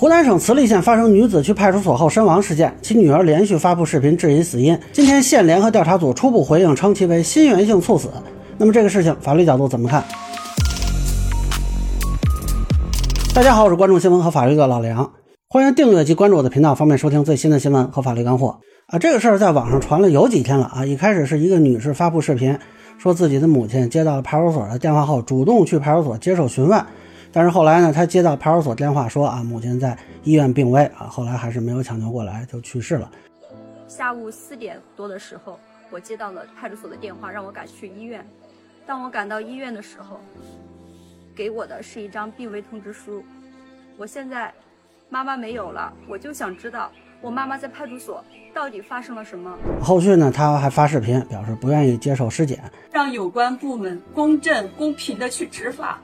湖南省慈利县发生女子去派出所后身亡事件，其女儿连续发布视频质疑死因。今天县联合调查组初步回应称其为心源性猝死。那么这个事情法律角度怎么看？大家好，我是关注新闻和法律的老梁，欢迎订阅及关注我的频道，方便收听最新的新闻和法律干货啊。这个事儿在网上传了有几天了啊。一开始是一个女士发布视频，说自己的母亲接到了派出所的电话后，主动去派出所接受询问。但是后来呢，他接到派出所电话说啊，母亲在医院病危啊，后来还是没有抢救过来就去世了。下午四点多的时候，我接到了派出所的电话，让我赶去医院。当我赶到医院的时候，给我的是一张病危通知书。我现在妈妈没有了，我就想知道我妈妈在派出所到底发生了什么。后续呢，他还发视频表示不愿意接受尸检，让有关部门公正公平的去执法。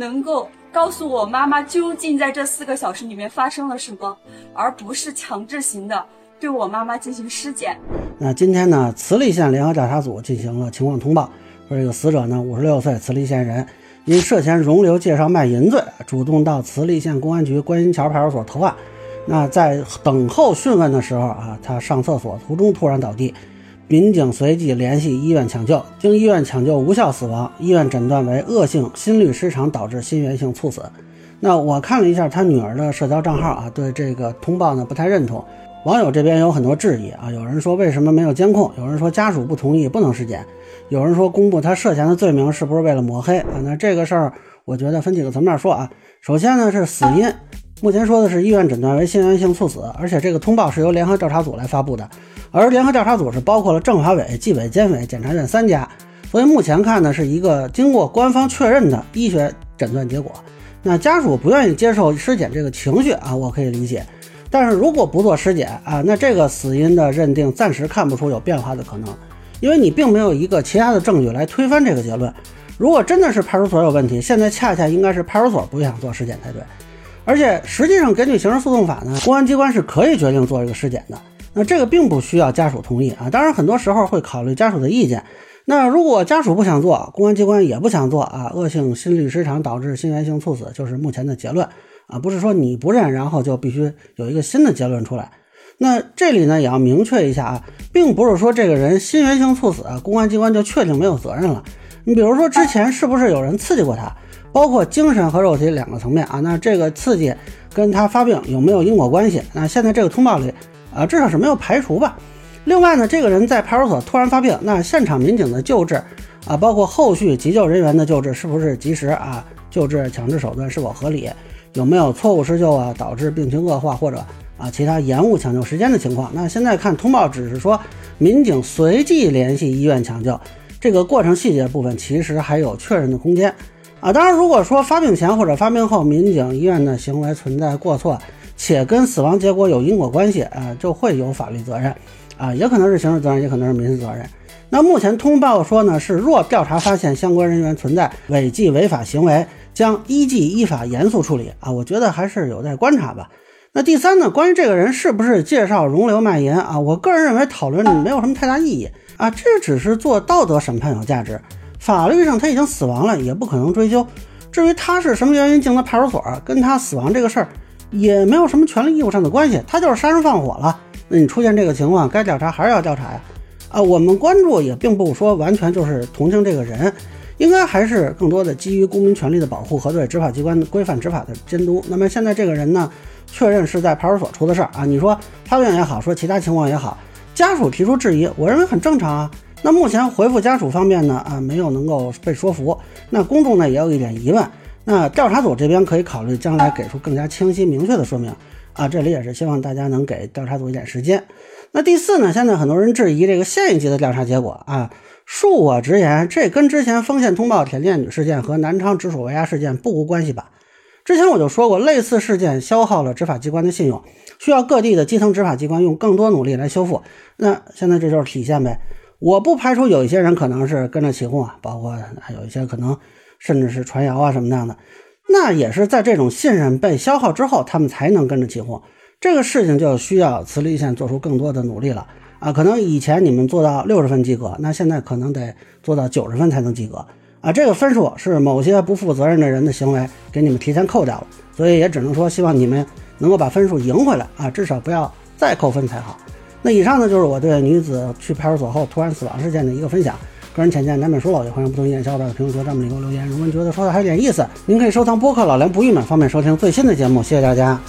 能够告诉我妈妈究竟在这四个小时里面发生了什么，而不是强制型的对我妈妈进行尸检。那今天呢，慈利县联合调查组进行了情况通报，说这个死者呢，五十六岁，慈利县人，因涉嫌容留介绍卖淫罪，主动到慈利县公安局观音桥派出所投案。那在等候讯问的时候啊，他上厕所途中突然倒地。民警随即联系医院抢救，经医院抢救无效死亡，医院诊断为恶性心律失常导致心源性猝死。那我看了一下他女儿的社交账号啊，对这个通报呢不太认同。网友这边有很多质疑啊，有人说为什么没有监控？有人说家属不同意不能尸检？有人说公布他涉嫌的罪名是不是为了抹黑啊？那这个事儿我觉得分几个层面说啊。首先呢是死因，目前说的是医院诊断为心源性猝死，而且这个通报是由联合调查组来发布的。而联合调查组是包括了政法委、纪委监委、检察院三家，所以目前看呢是一个经过官方确认的医学诊断结果。那家属不愿意接受尸检这个情绪啊，我可以理解。但是如果不做尸检啊，那这个死因的认定暂时看不出有变化的可能，因为你并没有一个其他的证据来推翻这个结论。如果真的是派出所有问题，现在恰恰应该是派出所不想做尸检才对。而且实际上根据刑事诉讼法呢，公安机关是可以决定做这个尸检的。那这个并不需要家属同意啊，当然很多时候会考虑家属的意见。那如果家属不想做，公安机关也不想做啊，恶性心律失常导致心源性猝死就是目前的结论啊，不是说你不认，然后就必须有一个新的结论出来。那这里呢也要明确一下啊，并不是说这个人心源性猝死，公安机关就确定没有责任了。你比如说之前是不是有人刺激过他，包括精神和肉体两个层面啊？那这个刺激跟他发病有没有因果关系？那现在这个通报里。啊，至少是没有排除吧。另外呢，这个人在派出所突然发病，那现场民警的救治啊，包括后续急救人员的救治，是不是及时啊？救治强制手段是否合理？有没有错误施救啊，导致病情恶化或者啊其他延误抢救时间的情况？那现在看通报只是说民警随即联系医院抢救，这个过程细节部分其实还有确认的空间啊。当然，如果说发病前或者发病后民警医院的行为存在过错，且跟死亡结果有因果关系啊，就会有法律责任啊，也可能是刑事责任，也可能是民事责任。那目前通报说呢，是若调查发现相关人员存在违纪违法行为，将依纪依法严肃处理啊。我觉得还是有待观察吧。那第三呢，关于这个人是不是介绍容留卖淫啊，我个人认为讨论没有什么太大意义啊，这只是做道德审判有价值，法律上他已经死亡了，也不可能追究。至于他是什么原因进的派出所，跟他死亡这个事儿。也没有什么权利义务上的关系，他就是杀人放火了。那你出现这个情况，该调查还是要调查呀？啊，我们关注也并不说完全就是同情这个人，应该还是更多的基于公民权利的保护和对执法机关规范执法的监督。那么现在这个人呢，确认是在派出所出的事儿啊。你说发病也好，说其他情况也好，家属提出质疑，我认为很正常啊。那目前回复家属方面呢，啊，没有能够被说服。那公众呢，也有一点疑问。那调查组这边可以考虑将来给出更加清晰明确的说明啊，这里也是希望大家能给调查组一点时间。那第四呢，现在很多人质疑这个县一级的调查结果啊，恕我直言，这跟之前丰县通报田恋女事件和南昌直属围压事件不无关系吧？之前我就说过，类似事件消耗了执法机关的信用，需要各地的基层执法机关用更多努力来修复。那现在这就是体现呗。我不排除有一些人可能是跟着起哄啊，包括还有一些可能。甚至是传谣啊什么那样的，那也是在这种信任被消耗之后，他们才能跟着起哄。这个事情就需要慈利县做出更多的努力了啊！可能以前你们做到六十分及格，那现在可能得做到九十分才能及格啊！这个分数是某些不负责任的人的行为给你们提前扣掉了，所以也只能说希望你们能够把分数赢回来啊，至少不要再扣分才好。那以上呢就是我对女子去派出所后突然死亡事件的一个分享。个人浅见难免疏漏，也欢迎不同意见小伙伴在评论区弹幕里给我留言。如果您觉得说的还有点意思，您可以收藏播客《老梁不郁闷》，方便收听最新的节目。谢谢大家。